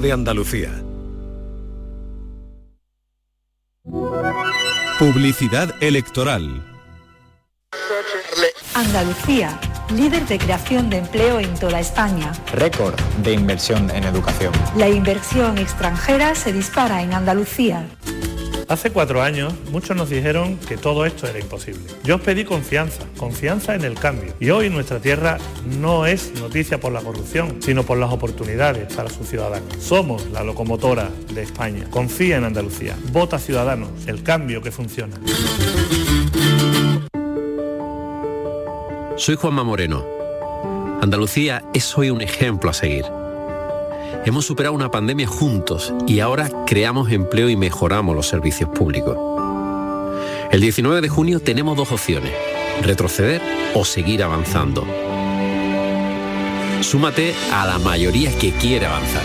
de Andalucía. Publicidad electoral. Andalucía, líder de creación de empleo en toda España. Récord de inversión en educación. La inversión extranjera se dispara en Andalucía. Hace cuatro años muchos nos dijeron que todo esto era imposible. Yo os pedí confianza, confianza en el cambio. Y hoy nuestra tierra no es noticia por la corrupción, sino por las oportunidades para sus ciudadanos. Somos la locomotora de España. Confía en Andalucía. Vota Ciudadanos, el cambio que funciona. Soy Juanma Moreno. Andalucía es hoy un ejemplo a seguir. Hemos superado una pandemia juntos y ahora creamos empleo y mejoramos los servicios públicos. El 19 de junio tenemos dos opciones, retroceder o seguir avanzando. Súmate a la mayoría que quiere avanzar.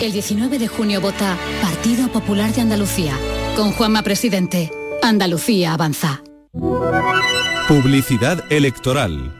El 19 de junio vota Partido Popular de Andalucía. Con Juanma Presidente, Andalucía avanza. Publicidad electoral.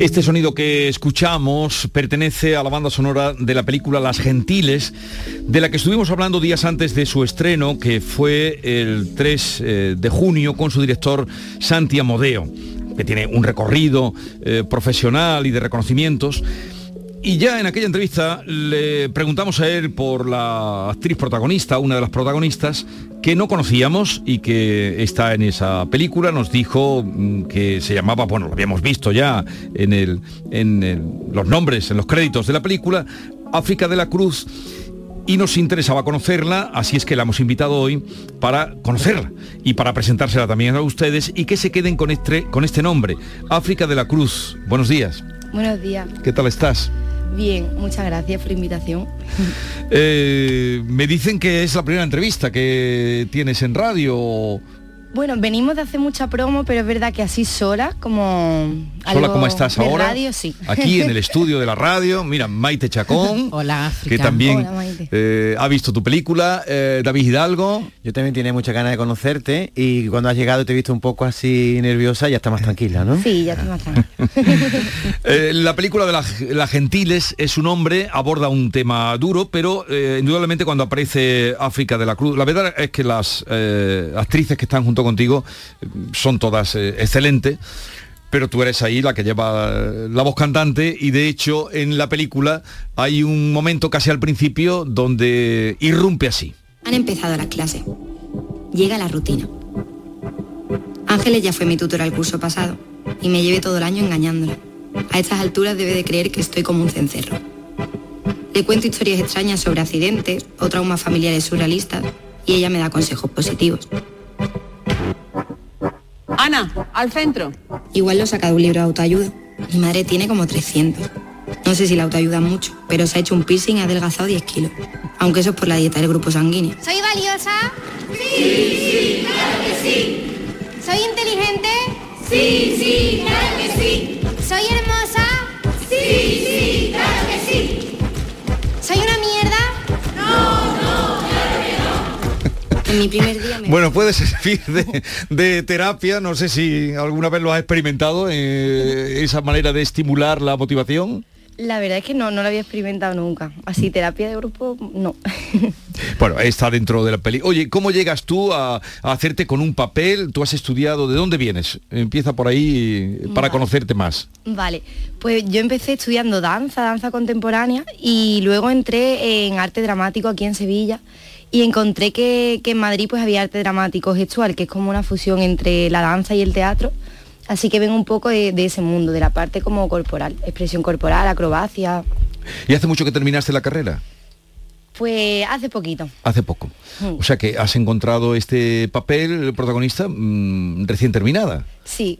Este sonido que escuchamos pertenece a la banda sonora de la película Las Gentiles, de la que estuvimos hablando días antes de su estreno, que fue el 3 eh, de junio con su director Santi Amodeo, que tiene un recorrido eh, profesional y de reconocimientos. Y ya en aquella entrevista le preguntamos a él por la actriz protagonista, una de las protagonistas, que no conocíamos y que está en esa película. Nos dijo mm, que se llamaba, bueno, lo habíamos visto ya en, el, en el- los nombres, en los créditos de la película, África de la Cruz. Y nos interesaba conocerla, así es que la hemos invitado hoy para conocerla y para presentársela también a ustedes y que se queden con este, con este nombre, África de la Cruz. Buenos días, Buenos días. ¿qué tal estás? Bien, muchas gracias por la invitación. Eh, me dicen que es la primera entrevista que tienes en radio. Bueno, venimos de hacer mucha promo, pero es verdad que así sola, como Sola como estás ahora. radio, sí. Aquí en el estudio de la radio. Mira, Maite Chacón. Hola, Que también Hola, Maite. eh, ha visto tu película. eh, David Hidalgo. Yo también tenía muchas ganas de conocerte y cuando has llegado te he visto un poco así nerviosa, ya está más tranquila, ¿no? Sí, ya estoy más tranquila. Eh, la película de la, la Gentiles es un hombre, aborda un tema duro, pero eh, indudablemente cuando aparece África de la Cruz, la verdad es que las eh, actrices que están junto contigo son todas eh, excelentes. Pero tú eres ahí la que lleva eh, la voz cantante y de hecho en la película hay un momento casi al principio donde irrumpe así. Han empezado las clases. Llega la rutina. Ángeles ya fue mi tutora el curso pasado y me llevé todo el año engañándola. A estas alturas debe de creer que estoy como un cencerro. Le cuento historias extrañas sobre accidentes o traumas familiares surrealistas y ella me da consejos positivos. Ana, al centro. Igual lo saca de un libro de autoayuda. Mi madre tiene como 300. No sé si la autoayuda mucho, pero se ha hecho un piercing y ha adelgazado 10 kilos. Aunque eso es por la dieta del grupo sanguíneo. ¿Soy valiosa? Sí, sí, claro que sí. ¿Soy inteligente? Sí, sí, claro que sí. ¿Soy hermosa? Sí, sí, claro que sí. ¿Soy una mierda? No. En mi primer día me... Bueno, puede servir de, de terapia, no sé si alguna vez lo has experimentado, eh, esa manera de estimular la motivación. La verdad es que no, no lo había experimentado nunca. Así, terapia de grupo, no. Bueno, está dentro de la peli. Oye, ¿cómo llegas tú a, a hacerte con un papel? ¿Tú has estudiado? ¿De dónde vienes? Empieza por ahí para Vale. conocerte más. Vale, pues yo empecé estudiando danza, danza contemporánea, y luego entré en arte dramático aquí en Sevilla y encontré que, que en Madrid pues había arte dramático gestual, que es como una fusión entre la danza y el teatro. Así que vengo un poco de, de ese mundo, de la parte como corporal, expresión corporal, acrobacia. ¿Y hace mucho que terminaste la carrera? Pues hace poquito. Hace poco. Mm. O sea que has encontrado este papel, el protagonista, mm, recién terminada. Sí,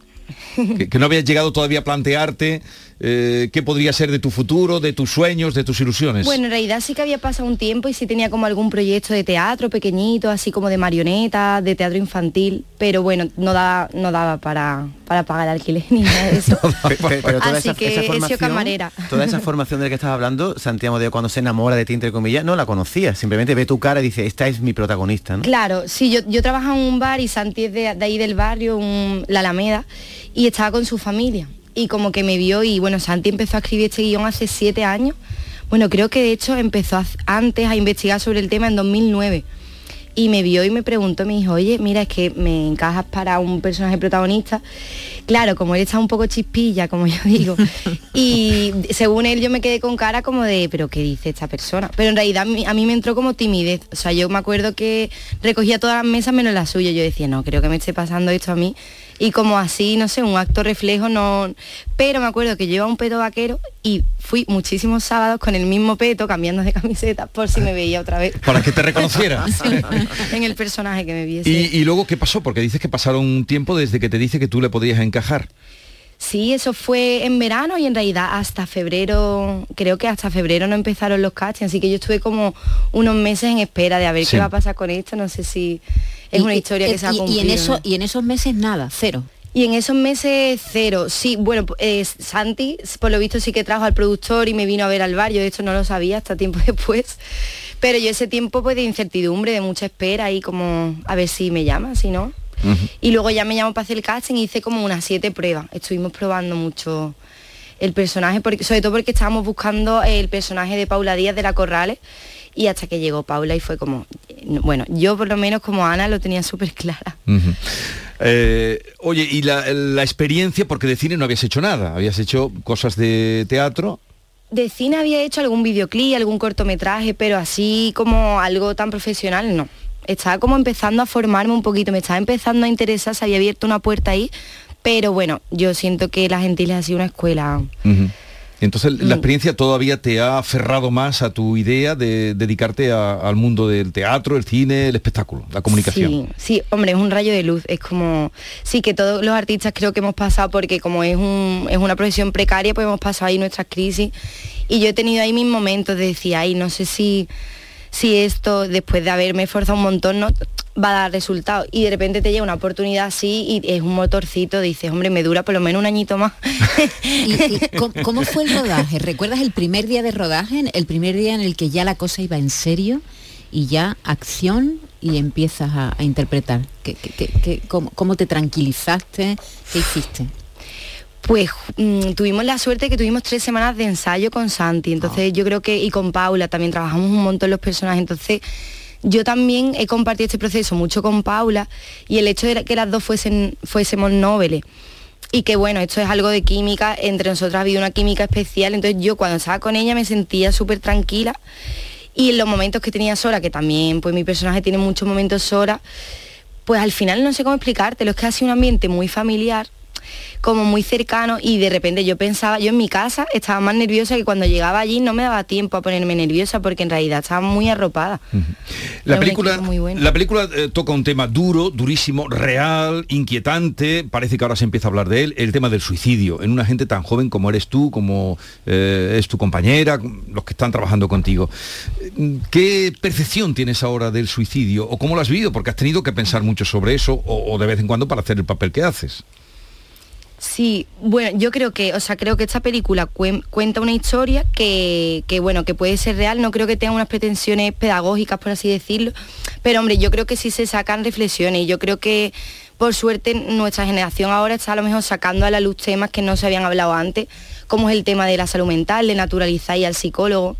Que, que no habías llegado todavía a plantearte eh, qué podría ser de tu futuro, de tus sueños, de tus ilusiones. Bueno, en realidad sí que había pasado un tiempo y sí tenía como algún proyecto de teatro pequeñito, así como de marionetas, de teatro infantil, pero bueno, no daba, no daba para, para pagar alquiler ni nada de eso. Pero toda Así esa, que esa he sido formación, camarera. toda esa formación de la que estás hablando, Santiago de cuando se enamora de ti, entre comillas, no la conocía. Simplemente ve tu cara y dice, esta es mi protagonista, ¿no? Claro, sí, yo, yo trabajaba en un bar y Santi es de, de ahí del barrio, un- la Alameda, y estaba con su familia. Y como que me vio y bueno, Santi empezó a escribir este guion hace siete años. Bueno, creo que de hecho empezó antes a investigar sobre el tema en 2009. Y me vio y me preguntó, me dijo, oye, mira, es que me encajas para un personaje protagonista. Claro, como él está un poco chispilla, como yo digo. y según él yo me quedé con cara como de, pero ¿qué dice esta persona? Pero en realidad a mí, a mí me entró como timidez. O sea, yo me acuerdo que recogía todas las mesas menos la suya. Yo decía, no, creo que me esté pasando esto a mí. Y como así, no sé, un acto reflejo, no... Pero me acuerdo que llevaba un peto vaquero y fui muchísimos sábados con el mismo peto, cambiando de camiseta, por si me veía otra vez. Para que te reconociera. en el personaje que me viese. y, y luego, ¿qué pasó? Porque dices que pasaron un tiempo desde que te dice que tú le podías encajar. Sí, eso fue en verano y en realidad hasta febrero, creo que hasta febrero no empezaron los castings, así que yo estuve como unos meses en espera de a ver Sí. qué va a pasar con esto, no sé si es Y- una historia y- que se ha cumplido. y en eso ¿no? y en esos meses nada, cero. Y en esos meses cero, sí, bueno, eh, Santi, por lo visto sí que trajo al productor y me vino a ver al bar, yo de hecho no lo sabía hasta tiempo después, pero yo ese tiempo pues de incertidumbre, de mucha espera y como a ver si me llama, si no. Y luego ya me llamó para hacer el casting y hice como unas siete pruebas. Estuvimos probando mucho el personaje, porque, sobre todo porque estábamos buscando el personaje de Paula Díaz de la Corrales y hasta que llegó Paula y fue como, eh, bueno, yo por lo menos como Ana lo tenía súper clara. Eh, oye, y la, la experiencia, porque de cine no habías hecho nada, habías hecho cosas de teatro. De cine había hecho algún videoclip, algún cortometraje, pero así como algo tan profesional, no. Estaba como empezando a formarme un poquito, me estaba empezando a interesar, se había abierto una puerta ahí, pero bueno, yo siento que La Gentiles ha sido una escuela. Entonces Mm. la experiencia todavía te ha aferrado más a tu idea de dedicarte a- al mundo del teatro, el cine, el espectáculo, la comunicación. Sí, sí, hombre, es un rayo de luz. Es como, sí, que todos los artistas creo que hemos pasado, porque como es, un, es una profesión precaria, pues hemos pasado ahí nuestras crisis. Y yo he tenido ahí mis momentos de decir, ay, no sé si, si esto, después de haberme esforzado un montón, no va a dar resultado. Y de repente te llega una oportunidad así y es un motorcito, dices, hombre, me dura por lo menos un añito más. ¿Y, y cómo, cómo fue el rodaje? ¿Recuerdas el primer día de rodaje? El primer día en el que ya la cosa iba en serio y ya acción y empiezas a, a interpretar. ¿Qué, qué- qué- qué- cómo, cómo te tranquilizaste? ¿Qué hiciste? Pues mm, tuvimos la suerte que tuvimos tres semanas de ensayo con Santi, entonces yo creo que, y con Paula también trabajamos un montón los personajes, entonces yo también he compartido este proceso mucho con Paula y el hecho de que las dos fuesen, fuésemos noveles. Y que bueno, esto es algo de química, entre nosotras ha habido una química especial, entonces yo cuando estaba con ella me sentía súper tranquila. Y en los momentos que tenía sola, que también pues mi personaje tiene muchos momentos sola, pues al final no sé cómo explicártelo, es que ha sido un ambiente muy familiar, como muy cercano y de repente yo pensaba, yo en mi casa estaba más nerviosa que cuando llegaba allí no me daba tiempo a ponerme nerviosa porque en realidad estaba muy arropada. La película, muy bueno. la película eh, toca un tema duro, durísimo, real, inquietante, parece que ahora se empieza a hablar de él, el tema del suicidio, en una gente tan joven como eres tú, como eh, es tu compañera, los que están trabajando contigo. ¿Qué percepción tienes ahora del suicidio o cómo lo has vivido? Porque has tenido que pensar mucho sobre eso o, o de vez en cuando para hacer el papel que haces. Sí, bueno, yo creo que, o sea, creo que esta película cuen- cuenta una historia que, que, bueno, que puede ser real, no creo que tenga unas pretensiones pedagógicas, por así decirlo, pero hombre, yo creo que sí se sacan reflexiones. Y yo creo que por suerte nuestra generación ahora está a lo mejor sacando a la luz temas que no se habían hablado antes, como es el tema de la salud mental, de naturalizar y al psicólogo.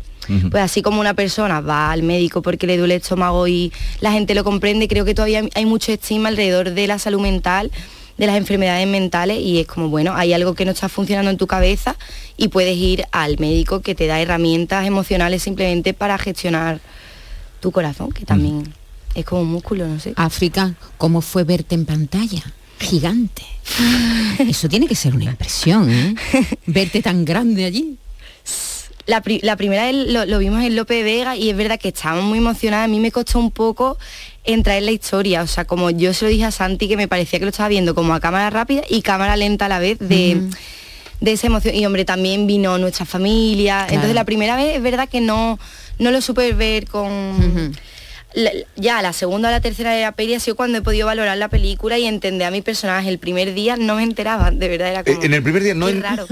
Pues así como una persona va al médico porque le duele el estómago y la gente lo comprende, creo que todavía hay mucho estima alrededor de la salud mental de las enfermedades mentales y es como, bueno, hay algo que no está funcionando en tu cabeza y puedes ir al médico que te da herramientas emocionales simplemente para gestionar tu corazón, que también es como un músculo, no sé. África, ¿cómo fue verte en pantalla? Gigante. Eso tiene que ser una impresión, ¿eh? Verte tan grande allí. La, primera vez lo, vimos en Lope Vega y es verdad que estábamos muy emocionadas. A mí me costó un poco entrar en la historia. O sea, como yo se lo dije a Santi que me parecía que lo estaba viendo como a cámara rápida y cámara lenta a la vez de, de esa emoción. Y hombre, también vino nuestra familia. Entonces la primera vez es verdad que no, no lo supe ver con ya la segunda o la tercera de la peli ha sido cuando he podido valorar la película y entender a mi personaje. El primer día no me enteraba, de verdad era como... en el primer día no... Qué raro.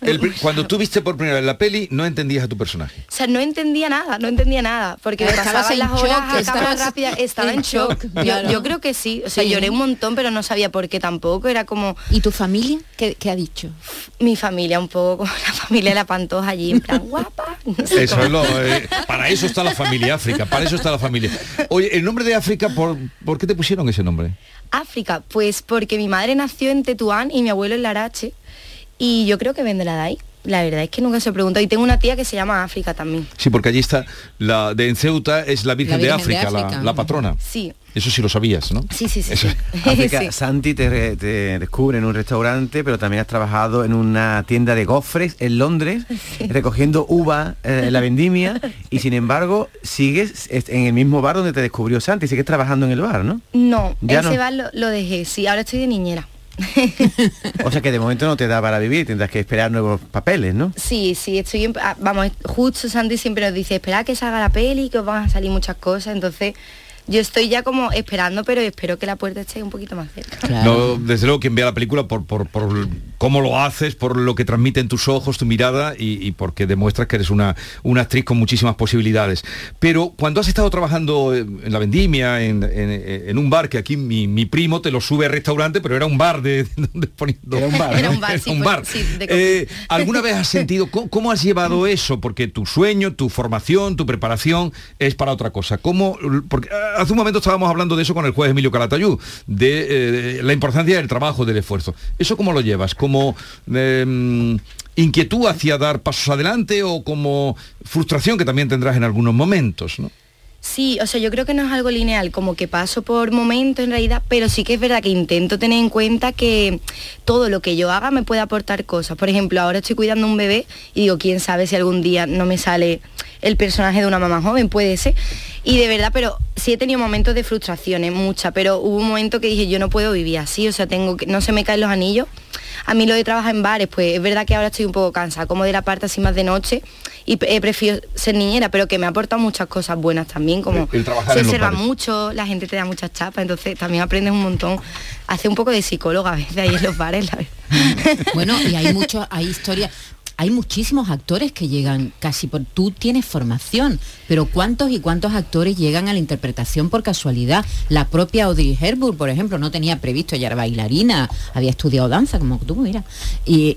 cuando tú viste por primera vez la peli, no entendías a tu personaje. O sea, no entendía nada, no entendía nada, porque me pasaban las horas a cámara rápida, estaba en, shock. Yo, creo que sí, o sea, lloré un montón, pero no sabía por qué tampoco, era como... ¿Y tu familia? ¿Qué, ha dicho? Mi familia un poco, la familia de la Pantoja allí, en plan, guapa. eso es lo, eh, para eso está la familia África, para eso está la familia. Oye, el nombre de África, ¿por, ¿por qué te pusieron ese nombre? África, pues porque mi madre nació en Tetuán y mi abuelo en Larache. Y yo creo que vendrá de ahí. La verdad es que nunca se preguntó. Y tengo una tía que se llama África también. Sí, porque allí está, la de en Ceuta es la Virgen, de, África, La, patrona. Sí. Eso sí lo sabías, ¿no? Sí, sí, sí. África, Santi te, descubre en un restaurante, pero también has trabajado en una tienda de gofres en Londres, recogiendo uva eh, en la vendimia, y sin embargo sigues en el mismo bar donde te descubrió Santi, sigues trabajando en el bar, ¿no? No, ese bar lo dejé, sí, ahora estoy de niñera. o sea que de momento no te da para vivir, tendrás que esperar nuevos papeles, ¿no? Sí, sí, estoy ah, vamos, justo Santi siempre nos dice, espera que salga la peli, que os van a salir muchas cosas, entonces yo estoy ya como esperando, pero espero que la puerta esté un poquito más cerca. No, desde luego quien vea la película por, por, cómo lo haces, por lo que transmite en tus ojos, tu mirada y, porque demuestras que eres una, una actriz con muchísimas posibilidades. Pero cuando has estado trabajando en la vendimia, en, un bar, que aquí mi, primo te lo sube al restaurante, pero era un bar de, donde poniendo... Era un bar. Era un bar, sí, un bar. Eh, ¿Alguna vez has sentido cómo, has llevado eso? Porque tu sueño, tu formación, tu preparación es para otra cosa. ¿Cómo? Porque hace un momento estábamos hablando de eso con el juez Emilio Calatayud, de eh, la importancia del trabajo, del esfuerzo. ¿Eso cómo lo llevas? ¿Como em, inquietud hacia dar pasos adelante o como frustración que también tendrás en algunos momentos? ¿no? Sí, o sea, yo creo que no es algo lineal, como que paso por momentos en realidad, pero sí que es verdad que intento tener en cuenta que todo lo que yo haga me puede aportar cosas. Por ejemplo, ahora estoy cuidando un bebé y digo, quién sabe si algún día no me sale el personaje de una mamá joven, puede ser. Y de verdad, pero sí he tenido momentos de frustraciones, muchas, pero hubo un momento que dije, yo no puedo vivir así, o sea, tengo que, no se me caen los anillos. A mí lo de trabajar en bares, pues es verdad que ahora estoy un poco cansada, como de la parte así más de noche, y he preferido ser niñera, pero que me ha aportado muchas cosas buenas también, como se observa mucho, la gente te da muchas chapas, entonces también aprendes un montón. Hace un poco de psicóloga a veces ahí en los bares, la verdad. Bueno, y hay mucho, hay historias hay muchísimos actores que llegan casi por tú tienes formación, pero cuántos y cuántos actores llegan a la interpretación por casualidad. La propia Audrey Hepburn, por ejemplo, no tenía previsto, ya era bailarina, había estudiado danza como tú, mira, y,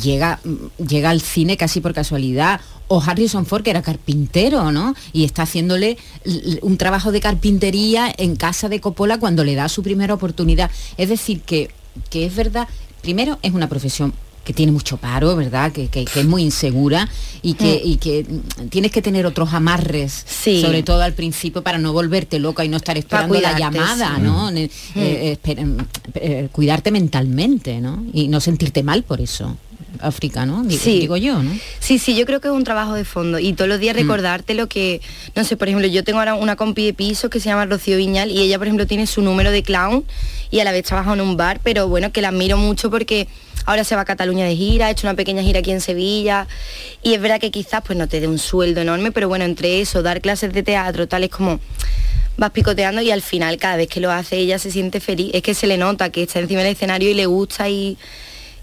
llega llega al cine casi por casualidad. O Harrison Ford, que era carpintero, ¿no? Y está haciéndole un trabajo de carpintería en casa de Coppola cuando le da su primera oportunidad. Es decir, que, que es verdad, primero es una profesión que tiene mucho paro, ¿verdad? Que, es muy insegura y que, mm. que tienes que tener otros amarres, sobre todo al principio, para no volverte loca y no estar esperando la llamada, ¿no? Mm. Eh, eh, eh, cuidarte mentalmente, ¿no? Y no sentirte mal por eso. África, ¿no? Digo, sí. digo yo, ¿no? Sí, sí, yo creo que es un trabajo de fondo y todos los días mm. recordarte lo que, no sé, por ejemplo, yo tengo ahora una compi de piso que se llama Rocío Viñal y ella, por ejemplo, tiene su número de clown y a la vez trabaja en un bar, pero bueno, que la admiro mucho porque ahora se va a Cataluña de gira, ha hecho una pequeña gira aquí en Sevilla y es verdad que quizás pues no te dé un sueldo enorme, pero bueno, entre eso, dar clases de teatro, tales como vas picoteando y al final cada vez que lo hace ella se siente feliz. Es que se le nota que está encima del escenario y le gusta y,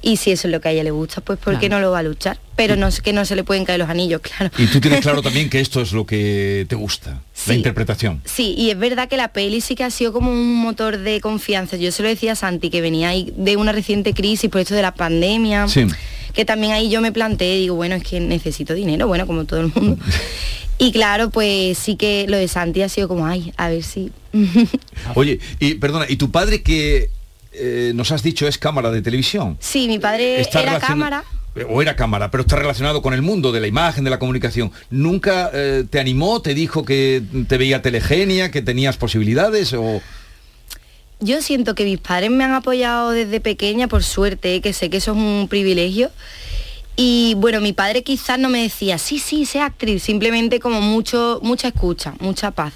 Y si eso es lo que a ella le gusta, pues ¿por qué Claro. no lo va a luchar? Pero no que no se le pueden caer los anillos, claro. Y tú tienes claro también que esto es lo que te gusta, la interpretación. Sí, y es verdad que la peli sí que ha sido como un motor de confianza. Yo se lo decía a Santi, que venía ahí de una reciente crisis por esto de la pandemia. Sí. Que también ahí yo me planteé, digo, bueno, es que necesito dinero, bueno, como todo el mundo. y claro, pues sí que lo de Santi ha sido como, ay, a ver si... Oye, y perdona, ¿y tu padre que eh, nos has dicho es cámara de televisión? sí, mi padre Está era cámara. O era cámara, pero está relacionado con el mundo de la imagen, de la comunicación. ¿Nunca eh, te animó, te dijo que te veía telegenia, que tenías posibilidades o...? Yo siento que mis padres me han apoyado desde pequeña, por suerte, ¿eh? que sé que eso es un privilegio. Y bueno, mi padre quizás no me decía, sí, sí, sé actriz, simplemente como mucho, mucha escucha, mucha paz.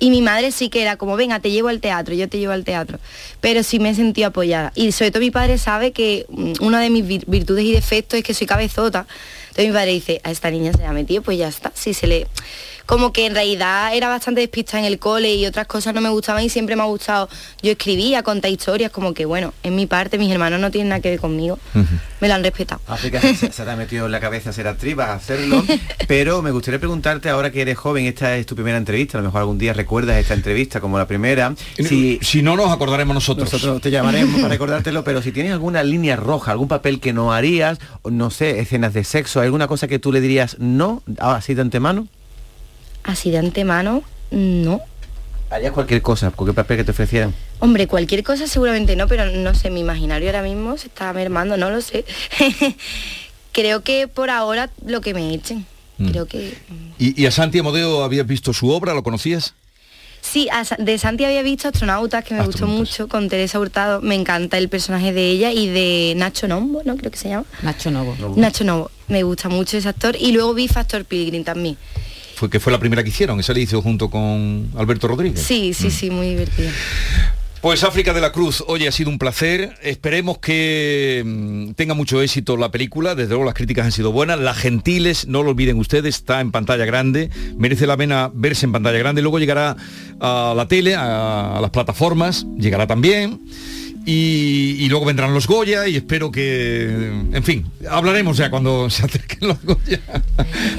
Y mi madre sí que era como, venga, te llevo al teatro, yo te llevo al teatro. Pero sí me sentí apoyada. Y sobre todo mi padre sabe que mm, una de mis vir- virtudes y defectos es que soy cabezota. Entonces mi padre dice, a esta niña se le ha metido, pues ya está. Si se le... Como que en realidad era bastante despistada en el cole y otras cosas no me gustaban y siempre me ha gustado. Yo escribía, contar historias, como que bueno, en mi parte mis hermanos no tienen nada que ver conmigo. Me lo han respetado. África se, se te ha metido en la cabeza ser actriz, vas a hacerlo, pero me gustaría preguntarte ahora que eres joven, esta es tu primera entrevista, a lo mejor algún día recuerdas esta entrevista como la primera. Si, si no nos acordaremos nosotros. Nosotros te llamaremos para recordártelo, pero si tienes alguna línea roja, algún papel que no harías, no sé, escenas de sexo, alguna cosa que tú le dirías no, así de antemano, Así de antemano, no. harías cualquier cosa, cualquier papel que te ofrecieran. Hombre, cualquier cosa seguramente no, pero no sé, mi imaginario ahora mismo se está mermando, no lo sé. Creo que por ahora lo que me echen. Mm. Creo que... ¿Y, y a Santi Amodeo habías visto su obra? ¿Lo conocías? Sí, a de Santi había visto Astronautas, que me gustó mucho, con Teresa Hurtado. Me encanta el personaje de ella y de Nacho Nombo, ¿no? Creo que se llama. Nacho Novo. Nacho Novo. Me gusta mucho ese actor. Y luego vi Factor Pilgrim también. Fue que fue la primera que hicieron, esa le hizo junto con Alberto Rodríguez. Sí, sí, sí, muy divertido. Pues África de la Cruz, oye, ha sido un placer. Esperemos que mm, tenga mucho éxito la película. Desde luego las críticas han sido buenas. Las Gentiles, no lo olviden ustedes, está en pantalla grande. Merece la pena verse en pantalla grande. Luego llegará a la tele, a, a las plataformas, llegará también. Y, y luego vendrán los Goya y espero que, en fin, hablaremos ya cuando se acerquen los Goya.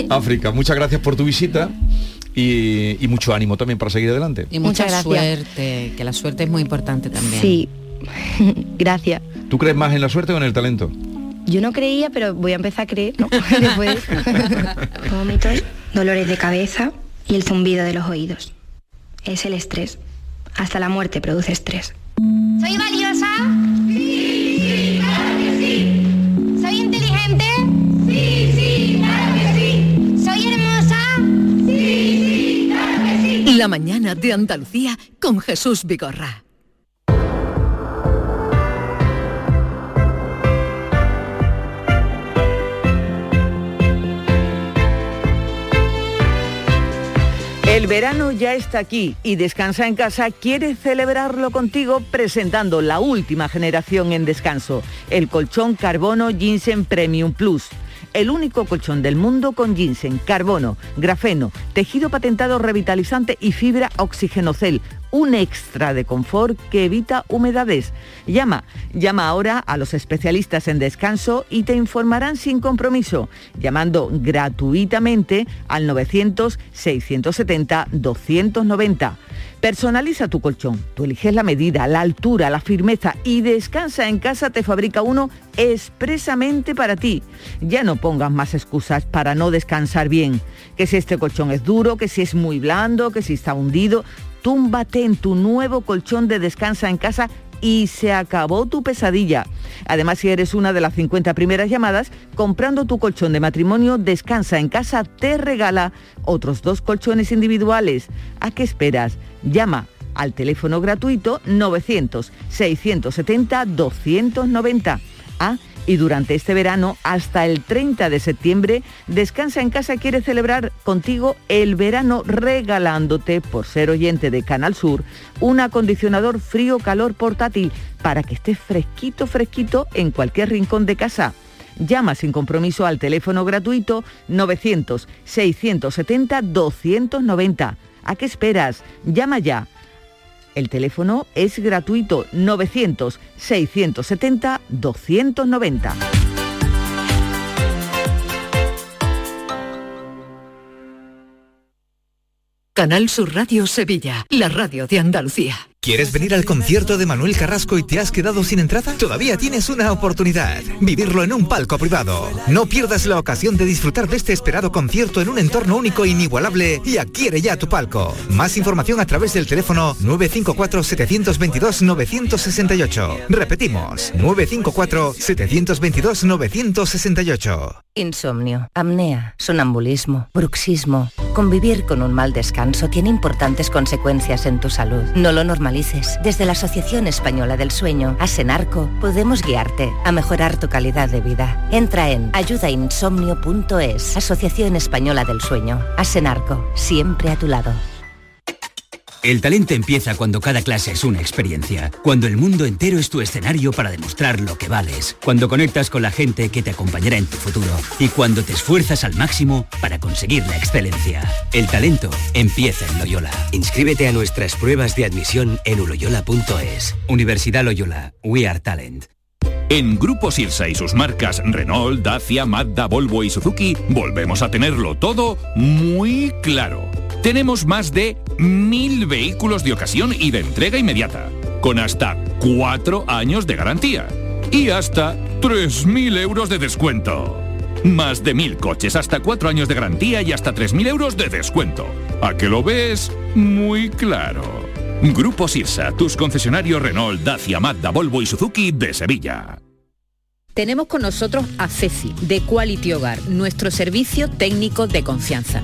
África, muchas gracias por tu visita y, y mucho ánimo también para seguir adelante. Y mucha Muchas gracias. suerte, que la suerte es muy importante también. Sí, gracias. ¿Tú crees más en la suerte o en el talento? Yo no creía, pero voy a empezar a creer, ¿no? Después. Vómitos, dolores de cabeza y el zumbido de los oídos. Es el estrés. Hasta la muerte produce estrés. ¿Soy valiosa? Sí, sí, claro que sí. ¿Soy inteligente? Sí, sí, claro que sí. ¿Soy hermosa? Sí, sí, claro que sí. La mañana de Andalucía con Jesús Vigorra. El verano ya está aquí y Descansa en Casa quiere celebrarlo contigo presentando la última generación en descanso, el colchón Carbono Ginseng Premium Plus. El único colchón del mundo con ginseng, carbono, grafeno, tejido patentado revitalizante y fibra oxigenocel. Un extra de confort que evita humedades. Llama, llama ahora a los especialistas en descanso y te informarán sin compromiso, llamando gratuitamente al 900-670-290. Personaliza tu colchón, tú eliges la medida, la altura, la firmeza y Descansa en casa te fabrica uno expresamente para ti. Ya no pongas más excusas para no descansar bien, que si este colchón es duro, que si es muy blando, que si está hundido, túmbate en tu nuevo colchón de Descansa en casa y se acabó tu pesadilla. Además, si eres una de las 50 primeras llamadas, comprando tu colchón de matrimonio, Descansa en casa te regala otros dos colchones individuales. ¿A qué esperas? Llama al teléfono gratuito 900-670-290. Ah, y durante este verano, hasta el 30 de septiembre, Descansa en Casa quiere celebrar contigo el verano regalándote, por ser oyente de Canal Sur, un acondicionador frío-calor portátil para que estés fresquito, fresquito en cualquier rincón de casa. Llama sin compromiso al teléfono gratuito 900-670-290. ¿A qué esperas? Llama ya El teléfono es gratuito 900-670-290. Canal Sur Radio Sevilla, la radio de Andalucía. ¿Quieres venir al concierto de Manuel Carrasco y te has quedado sin entrada? Todavía tienes una oportunidad. Vivirlo en un palco privado. No pierdas la ocasión de disfrutar de este esperado concierto en un entorno único e inigualable y adquiere ya tu palco. Más información a través del teléfono 954-722-968. Repetimos, 954-722-968. Insomnio, apnea, sonambulismo, bruxismo. Convivir con un mal descanso tiene importantes consecuencias en tu salud. No lo Desde la Asociación Española del Sueño, Asenarco, podemos guiarte a mejorar tu calidad de vida. Entra en ayudainsomnio.es, Asociación Española del Sueño. Asenarco, siempre a tu lado. El talento empieza cuando cada clase es una experiencia, cuando el mundo entero es tu escenario para demostrar lo que vales, cuando conectas con la gente que te acompañará en tu futuro y cuando te esfuerzas al máximo para conseguir la excelencia. El talento empieza en Loyola. Inscríbete a nuestras pruebas de admisión en uloyola.es. Universidad Loyola, We Are Talent. En Grupo Sirsa y sus marcas Renault, Dacia, Mazda, Volvo y Suzuki volvemos a tenerlo todo muy claro. Tenemos más de mil vehículos de ocasión y de entrega inmediata, con hasta cuatro años de garantía y hasta 3.000 euros de descuento. Más de mil coches, hasta cuatro años de garantía y hasta 3.000 euros de descuento. ¿A que lo ves? Muy claro. Grupo Sirsa, tus concesionarios Renault, Dacia, Mazda, Volvo y Suzuki de Sevilla. Tenemos con nosotros a Ceci, de Quality Hogar, nuestro servicio técnico de confianza.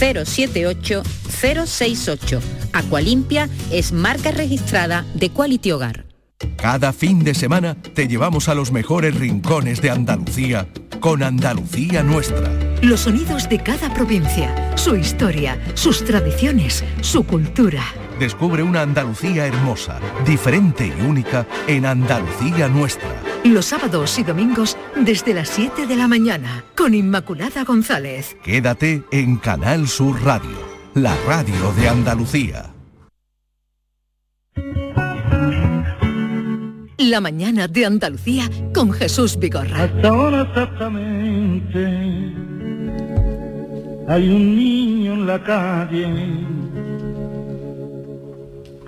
078 068. Aqualimpia es marca registrada de Quality Hogar. Cada fin de semana te llevamos a los mejores rincones de Andalucía con Andalucía Nuestra. Los sonidos de cada provincia, su historia, sus tradiciones, su cultura. Descubre una Andalucía hermosa, diferente y única en Andalucía Nuestra. Los sábados y domingos desde las 7 de la mañana con Inmaculada González. Quédate en Canal Sur Radio, la radio de Andalucía. La mañana de Andalucía con Jesús Vigorra. Hasta ahora exactamente hay un niño en la calle.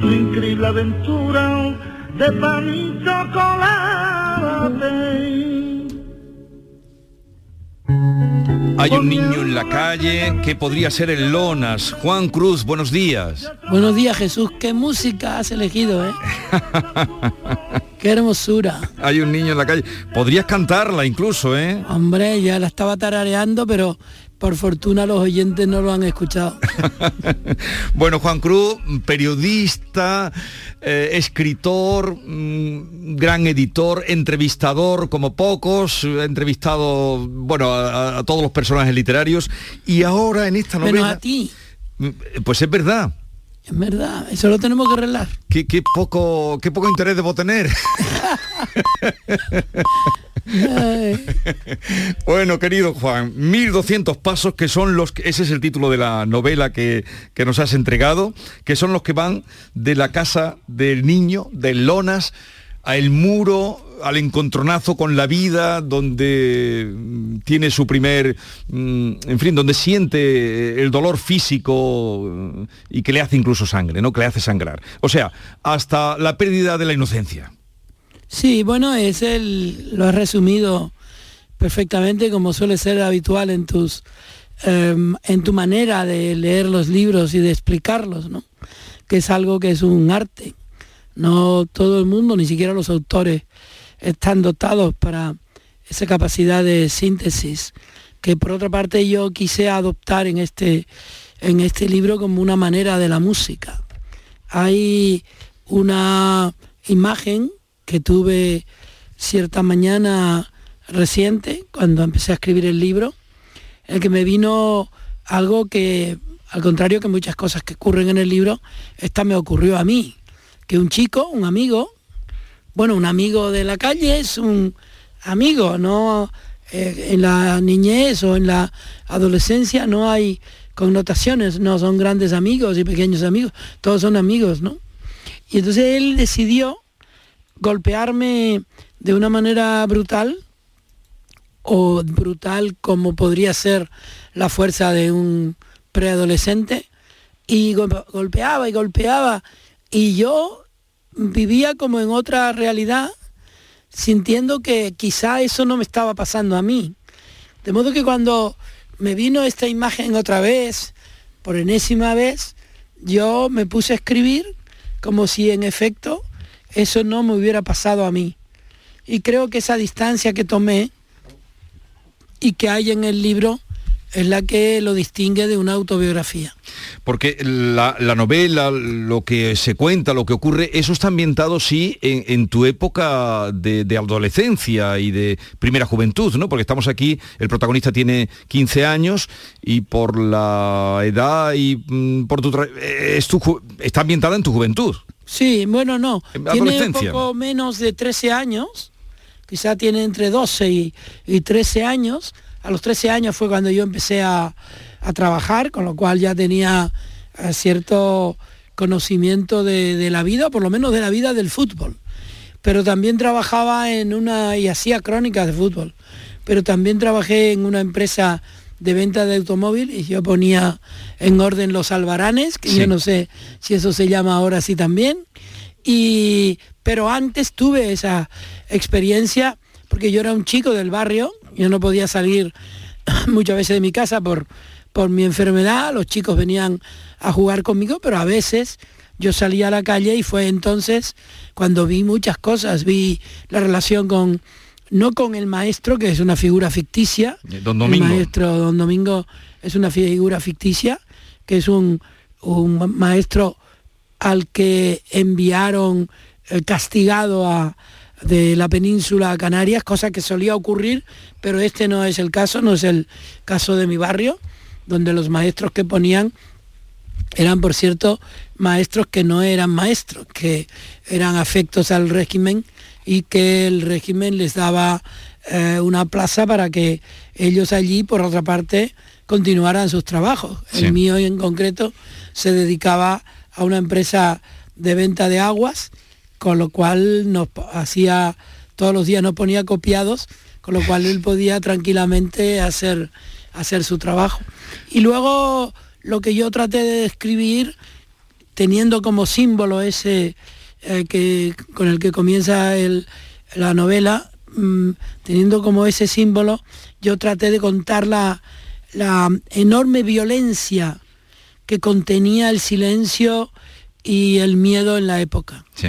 su increíble aventura de pan y chocolate. Hay un niño en la calle que podría ser el Lonas. Juan Cruz, buenos días. Buenos días Jesús, qué música has elegido, ¿eh? Qué hermosura. Hay un niño en la calle. Podrías cantarla incluso, ¿eh? Hombre, ya la estaba tarareando, pero por fortuna los oyentes no lo han escuchado. bueno, Juan Cruz, periodista, eh, escritor, mm, gran editor, entrevistador como pocos, ha entrevistado, bueno, a, a todos los personajes literarios y ahora en esta novela... Menos a ti. Mm, Pues es verdad. Es verdad, eso lo tenemos que arreglar. Qué, qué poco, qué poco interés debo tener. bueno, querido Juan, 1200 pasos que son los que, ese es el título de la novela que, que nos has entregado, que son los que van de la casa del niño, de Lonas, a el muro, al encontronazo con la vida, donde mm, tiene su primer, mm, en fin, donde siente el dolor físico mm, y que le hace incluso sangre, ¿no? Que le hace sangrar. O sea, hasta la pérdida de la inocencia. Sí, bueno, es el, lo has resumido perfectamente como suele ser habitual en tus em, en tu manera de leer los libros y de explicarlos, ¿no? Que es algo que es un arte. No todo el mundo, ni siquiera los autores, están dotados para esa capacidad de síntesis que por otra parte yo quise adoptar en este en este libro como una manera de la música. Hay una imagen que tuve cierta mañana reciente, cuando empecé a escribir el libro, en el que me vino algo que, al contrario que muchas cosas que ocurren en el libro, esta me ocurrió a mí, que un chico, un amigo, bueno, un amigo de la calle es un amigo, no eh, en la niñez o en la adolescencia no hay connotaciones, no son grandes amigos y pequeños amigos, todos son amigos, ¿no? Y entonces él decidió golpearme de una manera brutal o brutal como podría ser la fuerza de un preadolescente y gol- golpeaba y golpeaba y yo vivía como en otra realidad sintiendo que quizá eso no me estaba pasando a mí. De modo que cuando me vino esta imagen otra vez, por enésima vez, yo me puse a escribir como si en efecto eso no me hubiera pasado a mí. Y creo que esa distancia que tomé y que hay en el libro es la que lo distingue de una autobiografía. Porque la, la novela, lo que se cuenta, lo que ocurre, eso está ambientado, sí, en, tu época de, de adolescencia y de primera juventud, ¿no? Porque estamos aquí, el protagonista tiene 15 años y por la edad y mm, por tu... eh, es tu está ambientada en tu juventud. Sí, bueno, no. En Tiene un poco menos de 13 años, quizá tiene entre 12 y, y 13 años. A los 13 años fue cuando yo empecé a, a trabajar, con lo cual ya tenía eh, cierto conocimiento de, de la vida, por lo menos de la vida del fútbol. Pero también trabajaba en una, y hacía crónicas de fútbol, pero también trabajé en una empresa de venta de automóvil y yo ponía en orden los albaranes, que Sí. yo no sé si eso se llama ahora así también. Y, pero antes tuve esa experiencia porque yo era un chico del barrio, yo no podía salir muchas veces de mi casa por, por mi enfermedad, los chicos venían a jugar conmigo, pero a veces yo salía a la calle y fue entonces cuando vi muchas cosas, vi la relación con, no con el maestro, que es una figura ficticia, Don Domingo. el maestro Don Domingo es una figura ficticia, que es un, un maestro al que enviaron eh, castigado a, de la península a Canarias, cosa que solía ocurrir, pero este no es el caso, no es el caso de mi barrio, donde los maestros que ponían eran, por cierto, maestros que no eran maestros, que eran afectos al régimen y que el régimen les daba eh, una plaza para que ellos allí, por otra parte, continuaran sus trabajos. Sí. El mío en concreto se dedicaba a una empresa de venta de aguas, con lo cual nos hacía, todos los días nos ponía copiados, con lo cual él podía tranquilamente hacer, hacer su trabajo. Y luego lo que yo traté de describir, teniendo como símbolo ese eh, que, con el que comienza la novela, mm, teniendo como ese símbolo, yo traté de contar la enorme violencia que contenía el silencio y el miedo en la época. Sí.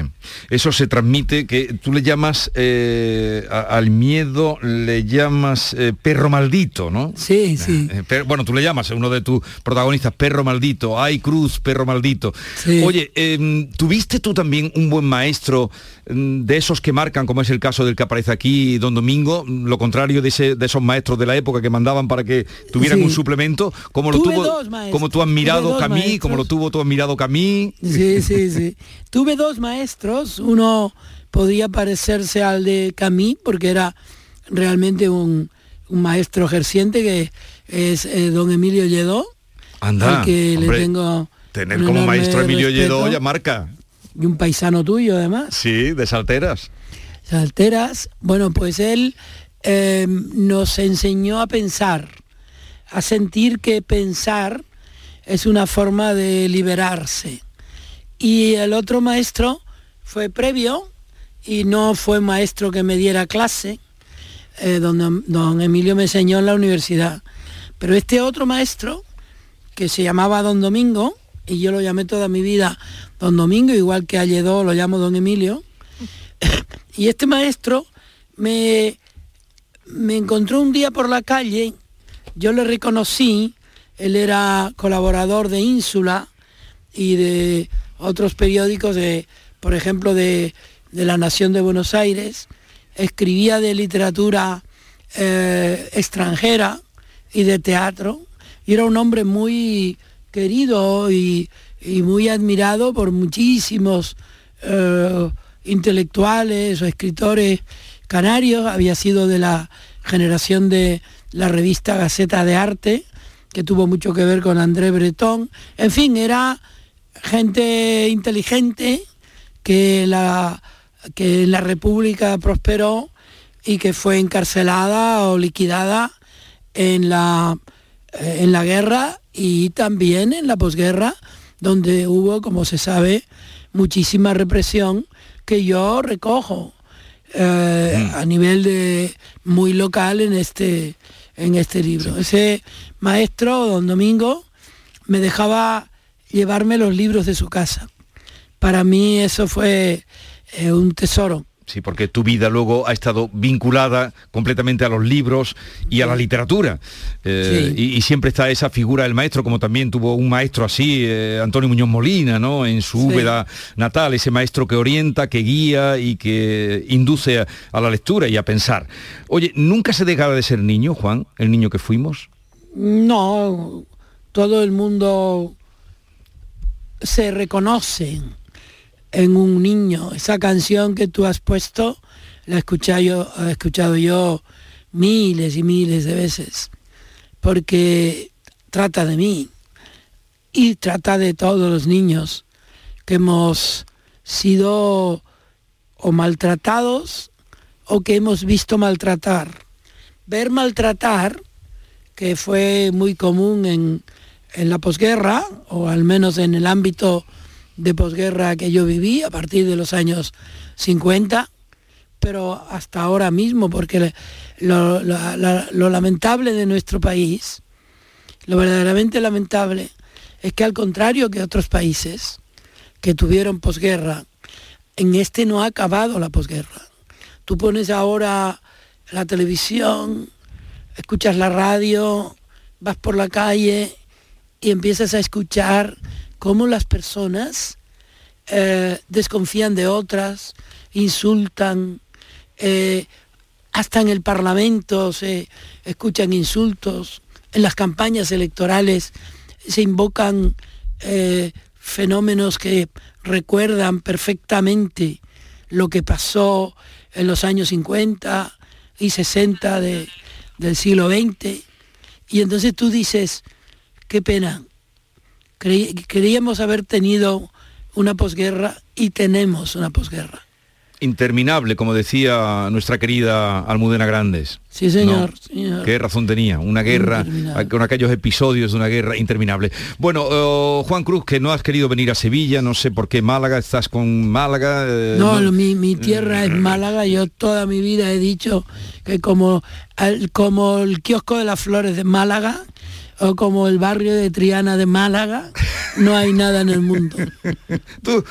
Eso se transmite, que tú le llamas eh, a- al miedo, le llamas eh, perro maldito, ¿no? Sí, sí. Eh, per- bueno, tú le llamas a uno de tus protagonistas perro maldito, ay cruz, perro maldito. Sí. Oye, em, ¿tuviste tú también un buen maestro em, de esos que marcan, como es el caso del que aparece aquí, don Domingo, lo contrario de, ese- de esos maestros de la época que mandaban para que tuvieran Sí. un suplemento, como lo tuvo, como tú has mirado Camí, como lo tuvo tú has mirado Camí. Sí, sí, sí. Tuve dos maestros, uno podía parecerse al de Camille porque era realmente un, un maestro ejerciente que es eh, don Emilio Lledó, Anda, al que hombre, le tengo tener como maestro Emilio Lledó ya marca. y un paisano tuyo además. Sí, de Salteras. Salteras, bueno, pues él eh, nos enseñó a pensar, a sentir que pensar es una forma de liberarse. Y el otro maestro fue previo y no fue maestro que me diera clase, eh, donde don Emilio me enseñó en la universidad. Pero este otro maestro, que se llamaba Don Domingo, y yo lo llamé toda mi vida Don Domingo, igual que a Lledó lo llamo Don Emilio, y este maestro me, me encontró un día por la calle, yo le reconocí, él era colaborador de Ínsula y de otros periódicos, de, por ejemplo, de, de La Nación de Buenos Aires, escribía de literatura eh, extranjera y de teatro, y era un hombre muy querido y, y muy admirado por muchísimos eh, intelectuales o escritores canarios, había sido de la generación de la revista Gaceta de Arte, que tuvo mucho que ver con André Breton. En fin, era gente inteligente que la, que la República prosperó y que fue encarcelada o liquidada en la, eh, en la guerra y también en la posguerra, donde hubo, como se sabe, muchísima represión que yo recojo eh, a nivel de muy local en este en este libro. Ese maestro, don Domingo, me dejaba llevarme los libros de su casa. Para mí eso fue eh, un tesoro. Sí, porque tu vida luego ha estado vinculada completamente a los libros y a la literatura. Eh, Sí. y, y siempre está esa figura del maestro, como también tuvo un maestro así, eh, Antonio Muñoz Molina, ¿no? En su Sí. Úbeda natal, ese maestro que orienta, que guía y que induce a, a la lectura y a pensar. Oye, ¿nunca se dejaba de ser niño, Juan, el niño que fuimos? No, todo el mundo se reconoce en un niño. Esa canción que tú has puesto, la he escuchado yo, he escuchado yo miles y miles de veces, porque trata de mí y trata de todos los niños que hemos sido o maltratados o que hemos visto maltratar. Ver maltratar que fue muy común en, en la posguerra, o al menos en el ámbito de posguerra que yo viví a partir de los años 50, pero hasta ahora mismo, porque lo, la- la- lo lamentable de nuestro país, lo verdaderamente lamentable, es que al contrario que otros países que tuvieron posguerra, en este no ha acabado la posguerra. Tú pones ahora la televisión, escuchas la radio, vas por la calle y empiezas a escuchar cómo las personas eh, desconfían de otras, insultan, eh, hasta en el Parlamento se escuchan insultos, en las campañas electorales se invocan eh, fenómenos que recuerdan perfectamente lo que pasó en los años 50 y 60 de- del siglo XX. Y entonces tú dices, qué pena, creí- creíamos haber tenido una posguerra y tenemos una posguerra. Interminable, como decía nuestra querida Almudena Grandes. Sí, señor, ¿no? señor. Qué razón tenía, una guerra, con aquellos episodios de una guerra interminable. Bueno, eh, Juan Cruz, que no has querido venir a Sevilla, no sé por qué Málaga, estás con Málaga. eh, No, no- lo- mi, mi tierra es Málaga. Yo toda mi vida he dicho que como, al- como el kiosco de las flores de Málaga o como el barrio de Triana de Málaga, no hay nada en el mundo. tú,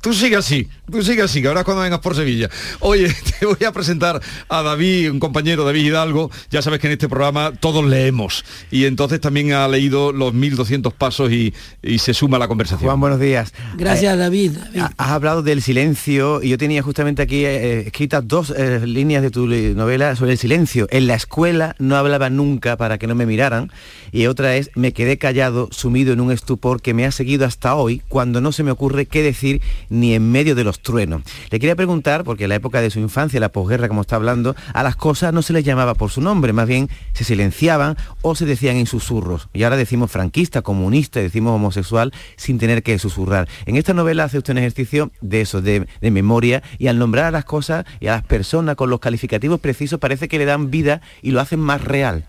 tú sigue así, tú sigue así, que ahora cuando vengas por Sevilla. Oye, te voy a presentar a David, un compañero, David Hidalgo. Ya sabes que en este programa todos leemos. Y entonces también ha leído los 1200 pasos y, y se suma a la conversación. Juan, buenos días. Gracias, David. David. Has hablado del silencio y yo tenía justamente aquí eh, escritas dos eh, líneas de tu novela sobre el silencio. En la escuela no hablaba nunca para que no me miraran y otra es me quedé callado, sumido en un estupor que me ha seguido hasta hoy cuando no se me ocurre qué decir ni en medio de los truenos. Le quería preguntar, porque en la época de su infancia, la posguerra como está hablando, a las cosas no se les llamaba por su nombre, más bien se silenciaban o se decían en susurros. Y ahora decimos franquista, comunista, decimos homosexual sin tener que susurrar. En esta novela hace usted un ejercicio de eso, de, de memoria, y al nombrar a las cosas y a las personas con los calificativos precisos parece que le dan vida y lo hacen más real.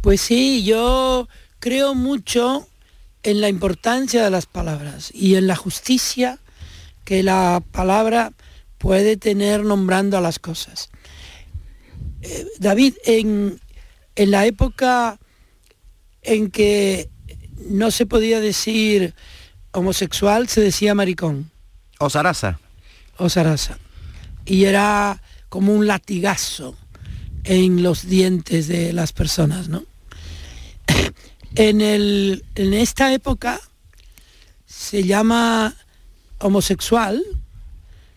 Pues sí, yo creo mucho en la importancia de las palabras y en la justicia que la palabra puede tener nombrando a las cosas. Eh, David, en, en la época en que no se podía decir homosexual, se decía maricón. O zaraza. O zaraza. Y era como un latigazo en los dientes de las personas, ¿no? En, el, en esta época se llama homosexual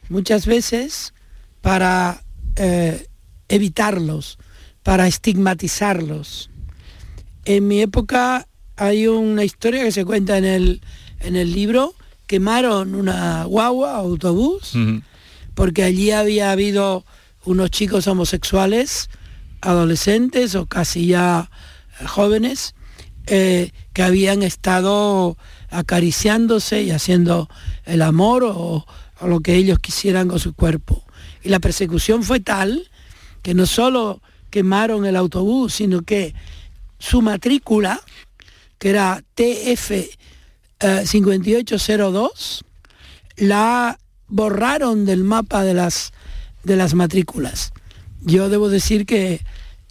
muchas veces para eh, evitarlos, para estigmatizarlos. En mi época hay una historia que se cuenta en el, en el libro, quemaron una guagua, autobús, porque allí había habido unos chicos homosexuales, adolescentes o casi ya jóvenes, eh, que habían estado acariciándose y haciendo el amor o, lo que ellos quisieran con su cuerpo. Y la persecución fue tal que no solo quemaron el autobús, sino que su matrícula, que era TF eh, 5802, la borraron del mapa de las, de las matrículas. Yo debo decir que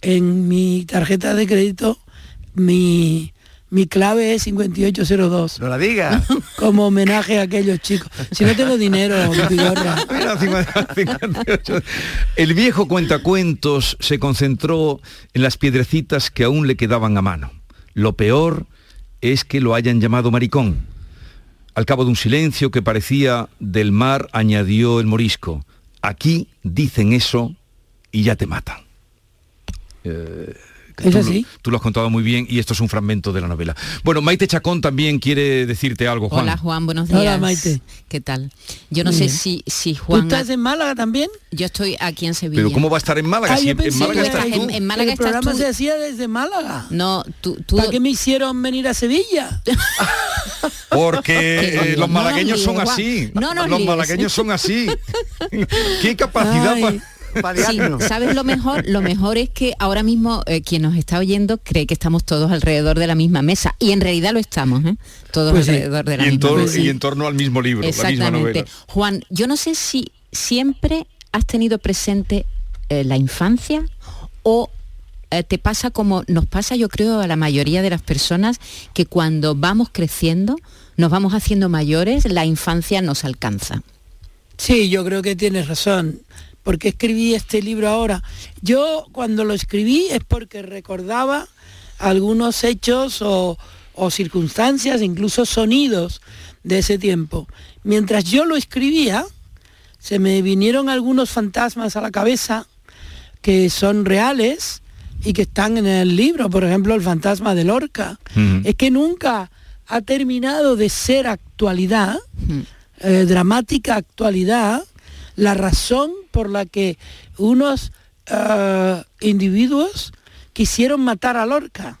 en mi tarjeta de crédito mi, mi clave es 5802. No la diga. Como homenaje a aquellos chicos. Si no tengo dinero. Mira, 58. El viejo cuentacuentos se concentró en las piedrecitas que aún le quedaban a mano. Lo peor es que lo hayan llamado maricón. Al cabo de un silencio que parecía del mar, añadió el morisco. Aquí dicen eso y ya te matan. Eh, ¿Es tú, así? Tú lo has contado muy bien y esto es un fragmento de la novela. Bueno, Maite Chacón también quiere decirte algo, Juan. Hola Juan, buenos días. Hola, Maite. ¿Qué tal? Yo no Muy sé bien. si, si ¿Tú Juan... estás en Málaga también? Yo estoy aquí en Sevilla. Pero ¿cómo va a estar en Málaga? Ah, Si en, Málaga estás en- tú. en Málaga el programa estás tú. se hacía desde Málaga. No, tú... tú... ¿Para qué me hicieron venir a Sevilla? Porque Que eh, no- los no malagueños son así. No nos los malagueños son así. ¿Qué capacidad Ay. Sí, ¿Sabes lo mejor? Lo mejor es que ahora mismo eh, quien nos está oyendo cree que estamos todos alrededor de la misma mesa. Y en realidad lo estamos, ¿eh? Todos Pues sí. alrededor de la y, misma mesa. y en torno al mismo libro, la misma Exactamente. novela. Juan, yo no sé si siempre has tenido presente eh, la infancia o eh, te pasa como nos pasa yo creo a la mayoría de las personas que cuando vamos creciendo, nos vamos haciendo mayores, la infancia nos alcanza. Sí, yo creo que tienes razón. Porque escribí este libro ahora? Yo cuando lo escribí es porque recordaba algunos hechos o, o circunstancias, incluso sonidos de ese tiempo. Mientras yo lo escribía, se me vinieron algunos fantasmas a la cabeza que son reales y que están en el libro, por ejemplo, el fantasma de Lorca. Es que nunca ha terminado de ser actualidad, eh, dramática actualidad, la razón por la que unos eh, individuos quisieron matar a Lorca.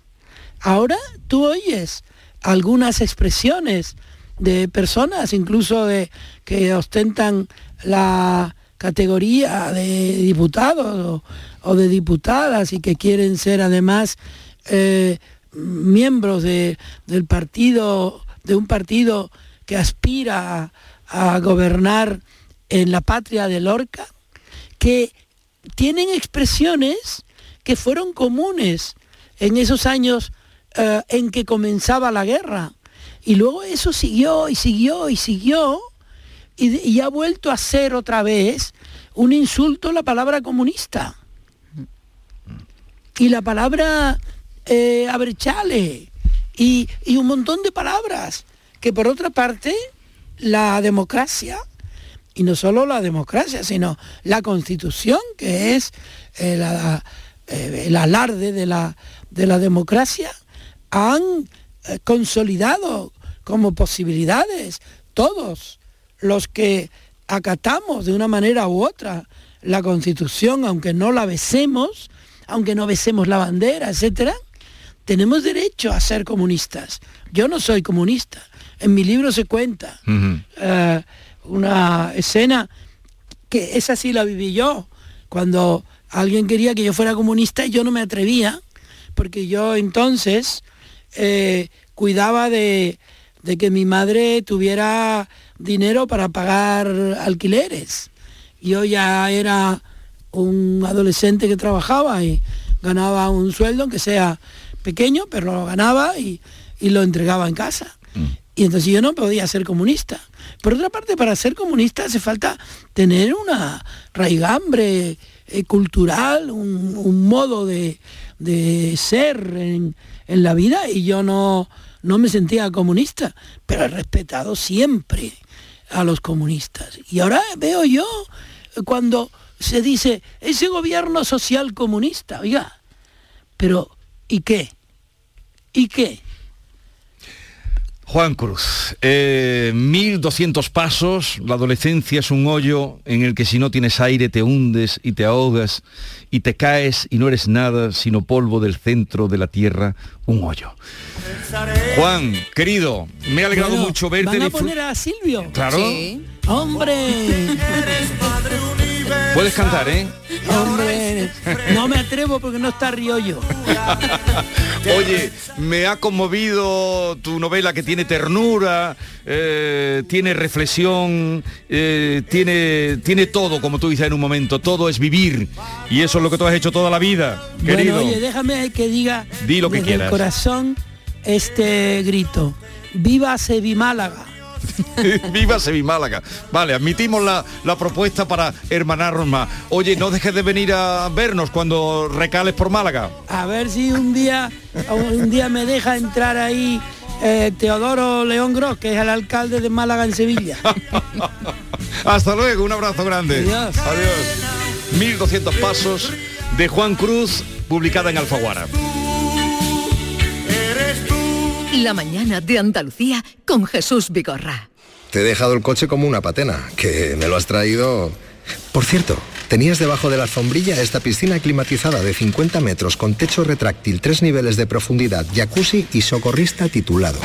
Ahora tú oyes algunas expresiones de personas, incluso de que ostentan la categoría de diputados o, de diputadas y que quieren ser además eh, miembros de, del partido, de un partido que aspira a gobernar en la patria de Lorca, que tienen expresiones que fueron comunes en esos años eh, en que comenzaba la guerra. Y luego eso siguió y siguió y siguió y, ha vuelto a ser otra vez un insulto la palabra comunista. Y la palabra eh, abrechale y un montón de palabras que por otra parte la democracia y no solo la democracia, sino la constitución, que es eh, la- eh, el alarde de la, de la democracia, han eh, consolidado como posibilidades todos los que acatamos de una manera u otra la constitución, aunque no la besemos, aunque no besemos la bandera, etcétera, tenemos derecho a ser comunistas. Yo no soy comunista. En mi libro se cuenta una escena que esa sí la viví yo, cuando alguien quería que yo fuera comunista y yo no me atrevía, porque yo entonces eh, cuidaba de, de que mi madre tuviera dinero para pagar alquileres. Yo ya era un adolescente que trabajaba y ganaba un sueldo, aunque sea pequeño, pero lo ganaba y, y lo entregaba en casa. Y entonces yo no podía ser comunista. Por otra parte, para ser comunista hace falta tener una raigambre eh, cultural, un, modo de, de ser en, en la vida y yo no, no me sentía comunista, pero he respetado siempre a los comunistas. Y ahora veo yo cuando se dice ese gobierno social comunista, oiga, pero ¿y qué? ¿Y qué? Juan Cruz, eh, 1200 pasos, la adolescencia es un hoyo en el que si no tienes aire te hundes y te ahogas y te caes y no eres nada sino polvo del centro de la tierra, un hoyo. Juan, querido, me ha alegrado Bueno, mucho verte. ¿Van a poner a Silvio? Claro. ¡Hombre! Puedes cantar, ¿eh? ¡Hombre! No me atrevo porque no está Riollo. Oye, me ha conmovido tu novela que tiene ternura, eh, tiene reflexión, eh, tiene, tiene todo, como tú dices en un momento, todo es vivir. Y eso es lo que tú has hecho toda la vida, querido. Bueno, oye, déjame que diga Di lo que desde quieras. el corazón este grito. ¡Viva Sevi Málaga! Viva Sevimálaga. Vale, admitimos la, la propuesta para hermanarnos más. Oye, no dejes de venir a vernos cuando recales por Málaga. A ver si un día un día me deja entrar ahí eh, Teodoro León Gros, que es el alcalde de Málaga en Sevilla. Hasta luego, un abrazo grande. Adiós. Adiós. 1200 pasos de Juan Cruz, publicada en Alfaguara. La mañana de Andalucía con Jesús Vigorra. Te he dejado el coche como una patena, que me lo has traído... Por cierto, tenías debajo de la alfombrilla esta piscina climatizada de 50 metros con techo retráctil, tres niveles de profundidad, jacuzzi y socorrista titulado.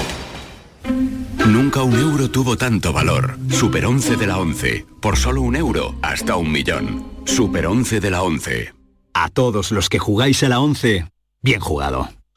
Nunca un euro tuvo tanto valor. Super 11 de la 11. Por solo un euro, hasta un millón. Super 11 de la 11. A todos los que jugáis a la 11, bien jugado.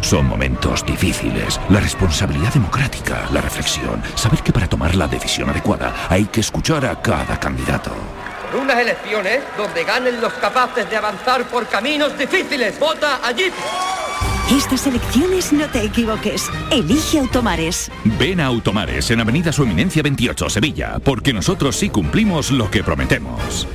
Son momentos difíciles. La responsabilidad democrática, la reflexión, saber que para tomar la decisión adecuada hay que escuchar a cada candidato. Por unas elecciones donde ganen los capaces de avanzar por caminos difíciles. Vota allí. Estas elecciones no te equivoques. Elige Automares. Ven a Automares en Avenida Su Eminencia 28, Sevilla, porque nosotros sí cumplimos lo que prometemos.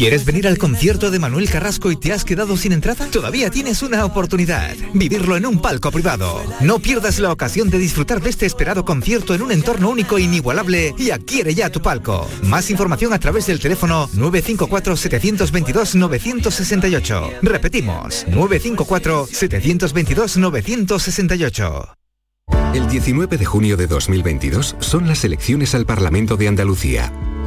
¿Quieres venir al concierto de Manuel Carrasco y te has quedado sin entrada? Todavía tienes una oportunidad. Vivirlo en un palco privado. No pierdas la ocasión de disfrutar de este esperado concierto en un entorno único e inigualable y adquiere ya tu palco. Más información a través del teléfono 954-722-968. Repetimos, 954-722-968. El 19 de junio de 2022 son las elecciones al Parlamento de Andalucía.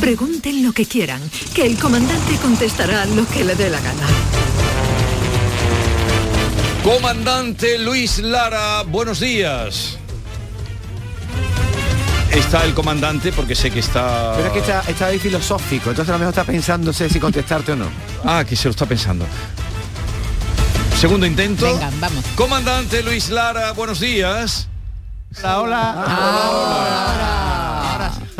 Pregunten lo que quieran, que el comandante contestará lo que le dé la gana. Comandante Luis Lara, buenos días. Está el comandante porque sé que está... Pero es que está, está ahí filosófico, entonces a lo mejor está pensándose si contestarte o no. Ah, que se lo está pensando. Segundo intento. Venga, vamos. Comandante Luis Lara, buenos días. Hola, hola.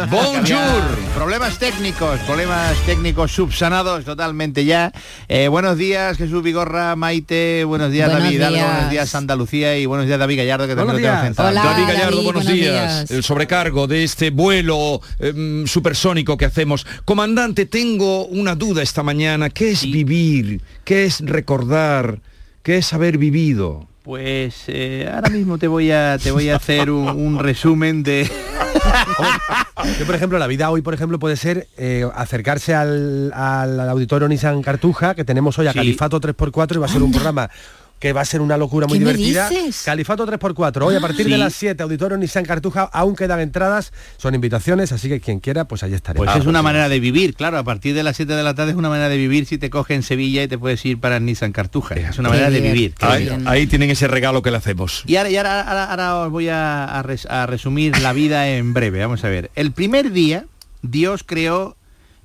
Bonjour. Problemas técnicos, problemas técnicos subsanados totalmente ya. Eh, buenos días, Jesús Vigorra, Maite, buenos días, Buenos David Hidalgo, días. buenos días, Andalucía y buenos días, David Gallardo, que también lo tenemos centrado. David Gallardo, buenos, días. El sobrecargo de este vuelo em, supersónico que hacemos. Comandante, tengo una duda esta mañana. ¿Qué es vivir? ¿Qué es recordar? ¿Qué es haber vivido? Pues eh, ahora mismo te voy a te voy a hacer un, un resumen de Yo, por ejemplo, la vida hoy, por ejemplo, puede ser eh, acercarse al, al auditorio Nissan Cartuja, que tenemos hoy a Sí. Califato 3x4 y va a ser un programa que va a ser una locura muy ¿Qué me divertida. Califato 3x4, hoy a partir Sí. de las 7, auditorio Nissan Cartuja, aún quedan entradas, son invitaciones, así que quien quiera, pues ahí estaré. Pues es una manera de vivir, claro, a partir de las 7 de la tarde es una manera de vivir si te coge en Sevilla y te puedes ir para el Nissan Cartuja. Es una Qué manera de vivir. Ahí, ahí tienen ese regalo que le hacemos. Y ahora, y ahora, ahora- ahora os voy a, a res- a resumir la vida en breve. Vamos a ver. El primer día, Dios creó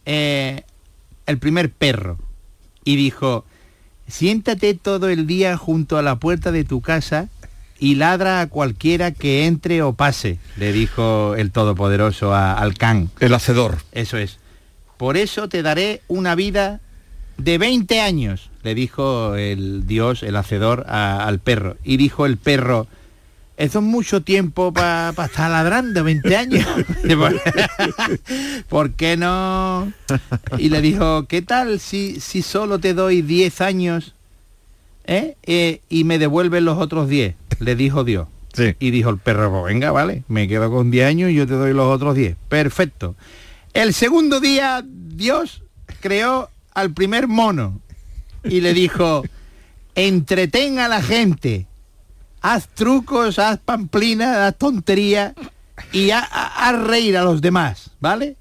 eh, el primer perro y dijo, siéntate todo el día junto a la puerta de tu casa y ladra a cualquiera que entre o pase, le dijo el Todopoderoso a- al can. El hacedor. Eso es. Por eso te daré una vida de 20 años, le dijo el Dios, el hacedor, a- al perro. Y dijo el perro, eso es mucho tiempo para estar ladrando, 20 años. ¿Por qué no? Y le dijo, ¿qué tal si, si solo te doy 10 años eh? Eh, y me devuelven los otros 10? Le dijo Dios. Y dijo el perro, pues venga, vale, me quedo con 10 años y yo te doy los otros 10. Perfecto. El segundo día Dios creó al primer mono y le dijo, entretén a la gente, haz trucos, haz pamplinas, haz tonterías y ha- ha- haz reír a los demás, ¿vale?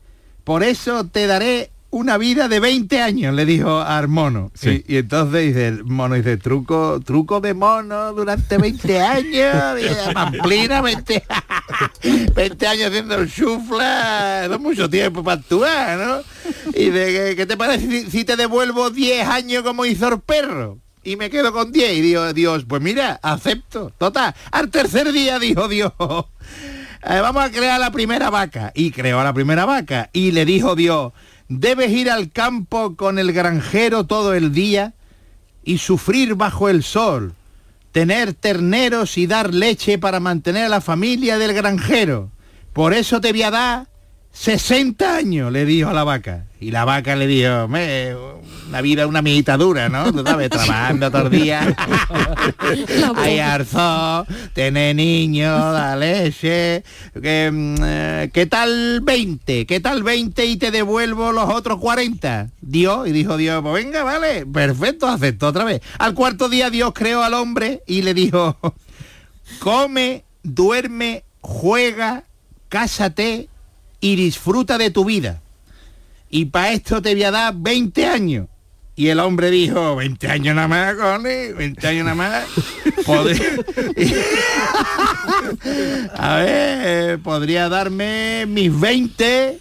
Por eso te daré una vida de 20 años, le dijo al mono. Sí. Y, y entonces dice el mono, dice, truco, truco de mono durante 20 años, y pamplina 20, 20 años haciendo el chufla, no es mucho tiempo para actuar, ¿no? Y de ¿qué- ¿qué te parece si, si te devuelvo 10 años como hizo el perro? Y me quedo con 10 y digo, Dios, pues mira, acepto. Total, al tercer día dijo Dios, eh, vamos a crear la primera vaca. Y creó la primera vaca. Y le dijo Dios, debes ir al campo con el granjero todo el día y sufrir bajo el sol, tener terneros y dar leche para mantener a la familia del granjero. Por eso te voy a dar 60 años, le dijo a la vaca. Y la vaca le dijo, "Me, una vida, una amiguita dura, ¿no? Tú sabes, trabajando todo el día. Hay arzo, tener niños, da leche. Que, mm, eh, ¿Qué tal 20? ¿Qué tal 20 y te devuelvo los otros 40? Dios, y dijo Dios, pues venga, vale, perfecto, aceptó otra vez. Al cuarto día Dios creó al hombre y le dijo, come, duerme, juega, cásate y disfruta de tu vida. Y para esto te voy a dar 20 años. Y el hombre dijo, 20 años nada más, Connie, 20 años nada más. Podría- a ver, podría darme mis 20,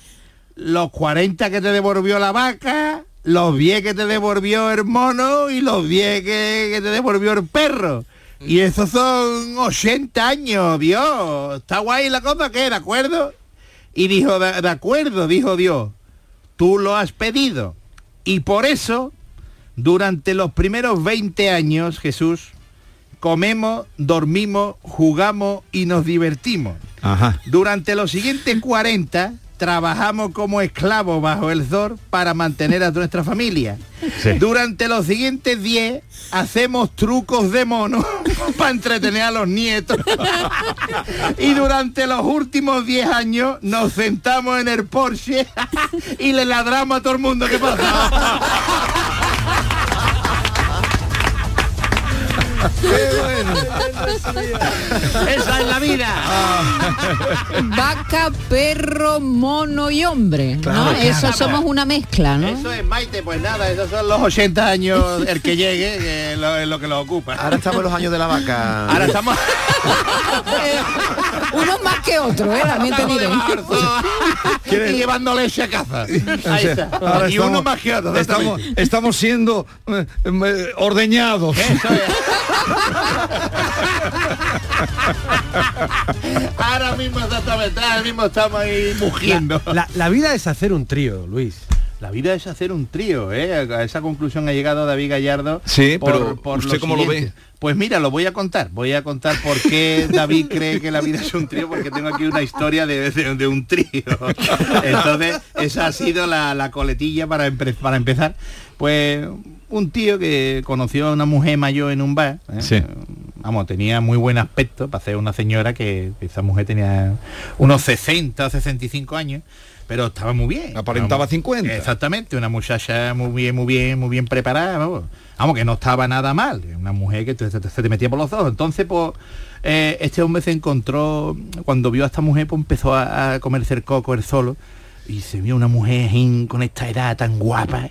los 40 que te devolvió la vaca, los 10 que te devolvió el mono y los 10 que, que te devolvió el perro. Y esos son 80 años, Dios. ¿Está guay la cosa qué? ¿De acuerdo? Y dijo, de, de acuerdo, dijo Dios, tú lo has pedido. Y por eso, durante los primeros 20 años, Jesús, comemos, dormimos, jugamos y nos divertimos. Durante los siguientes 40 trabajamos como esclavos bajo el ZOR para mantener a nuestra familia. Sí. Durante los siguientes 10 hacemos trucos de mono para entretener a los nietos. y durante los últimos 10 años nos sentamos en el Porsche y le ladramos a todo el mundo. ¿Qué pasa? Esa es la vida. Vaca, perro, mono y hombre. ¿no? Claro. Eso somos una mezcla, ¿no? Eso es Maite, pues nada, esos son los 80 años, el que llegue, que es lo, es lo que lo ocupa. Ahora estamos en los años de la vaca. Ahora estamos... Unos más que otros, ¿eh? También te diré. y llevando leche a casa. Ahí está. Ahora y estamos- uno más que otro. Estamos, estamos siendo eh, eh, ordeñados. Ahora mismo exactamente, ahora mismo estamos ahí mugiendo. La, la vida es hacer un trío, Luis. La vida es hacer un trío, ¿eh? A esa conclusión ha llegado David Gallardo. Sí, pero ¿usted lo cómo lo ve? Pues mira, lo voy a contar. Voy a contar por qué David cree que la vida es un trío, porque tengo aquí una historia de, de- de un trío. Entonces, esa ha sido la, la coletilla para, empe- para empezar. Pues un tío que conoció a una mujer mayor en un bar. ¿eh? Sí. Vamos, tenía muy buen aspecto para ser una señora que esa mujer tenía unos 60 o 65 años, pero estaba muy bien. Aparentaba Vamos, 50. Exactamente, una muchacha muy bien, muy bien, muy bien preparada, vamos, Vamos, que no estaba nada mal, una mujer que te- te- se te metía por los ojos. Entonces, pues, eh, este hombre se encontró, cuando vio a esta mujer, pues empezó a, a comerse el coco él solo, y se vio una mujer en- con esta edad tan guapa,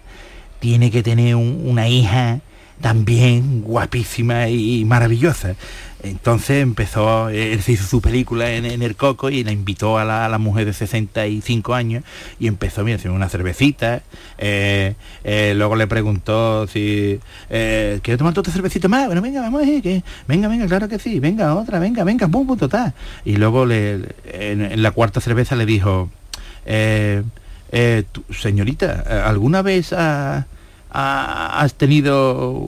tiene que tener un- una hija también guapísima y, maravillosa. Entonces empezó, él se hizo su película en, el coco y la invitó a la, a la mujer de 65 años y empezó, mira, una cervecita. eh, eh, luego le preguntó si eh, ¿quieres tomar otra cervecita más? Bueno, venga, vamos a ver, que venga, venga, claro que sí, venga, otra, venga, venga, pum, pum, total. Y luego le, en, en la cuarta cerveza le dijo, eh, eh, señorita, eh, ¿alguna vez ha- ha- has tenido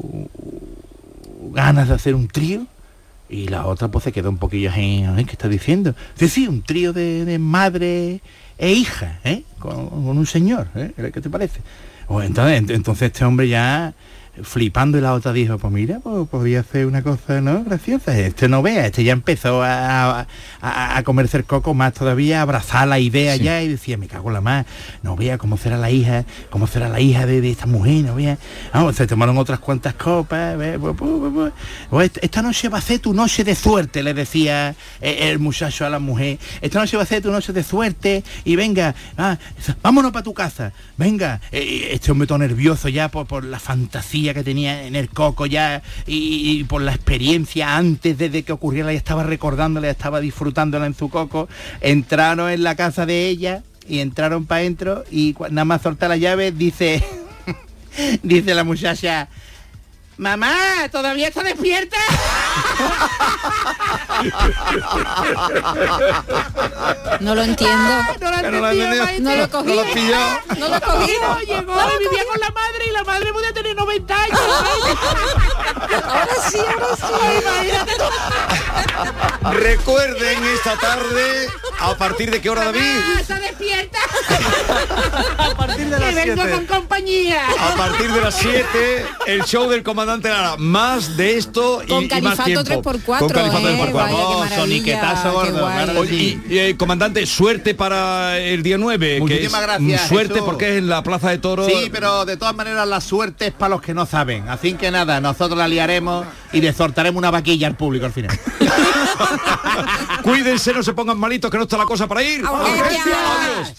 ganas de hacer un trío? Y la otra pues se quedó un poquillo "Ay, ¿qué está diciendo? Sí, sí, un trío de, madre e hija, ¿eh? Con, con un señor, ¿eh? ¿Qué te parece? Pues entonces, ent- entonces este hombre ya flipando y la otra dijo, pues mira, pues podría hacer una cosa, ¿no? Graciosa. Este no vea, este ya empezó a, a, a comerse el coco más todavía, a abrazar la idea Sí. ya y decía, me cago en la más, no vea cómo será la hija, cómo será la hija de, de esta mujer, no vea. Vamos, se tomaron otras cuantas copas, pues, esta- esta noche va a ser tu noche de suerte, le decía eh, el muchacho a la mujer. Esta noche va a ser tu noche de suerte y venga, ah, vámonos para tu casa, venga. Eh, este hombre todo nervioso ya por, por la fantasía que tenía en el coco ya y, por la experiencia antes de, de que ocurriera, ya estaba recordándola, ya estaba disfrutándola en su coco. Entraron en la casa de ella y entraron para adentro y nada más soltar la llave dice, dice la muchacha, mamá, ¿todavía está despierta? No lo entiendo. No lo, Que no lo entendido. No lo cogí. No lo pillado. No lo cogí. Llegó, llegó, vivía con la madre y la madre podía tener 90 años. ahora sí, ahora sí. Recuerden esta tarde, ¿a partir de qué hora, David? ¡Está despierta! A partir de las que vengo 7. con compañía. A partir de las 7, el show del comandante Lara. Más de esto y, y más tiempo. 3x4, Con Califato eh, 3x4. vaya, qué Oh, maravilla, soniquetazo qué gordo, guay. claro que Oye, y, eh, comandante, suerte para el día 9. Muchísimas que gracias, Suerte Jesús. porque es en la Plaza de Toros. Sí, pero de todas maneras la suerte es para los que no saben. Así que nada, nosotros la liaremos y desortaremos una vaquilla al público al final. Cuídense, no se pongan malitos, que no está la cosa para ir. Adiós.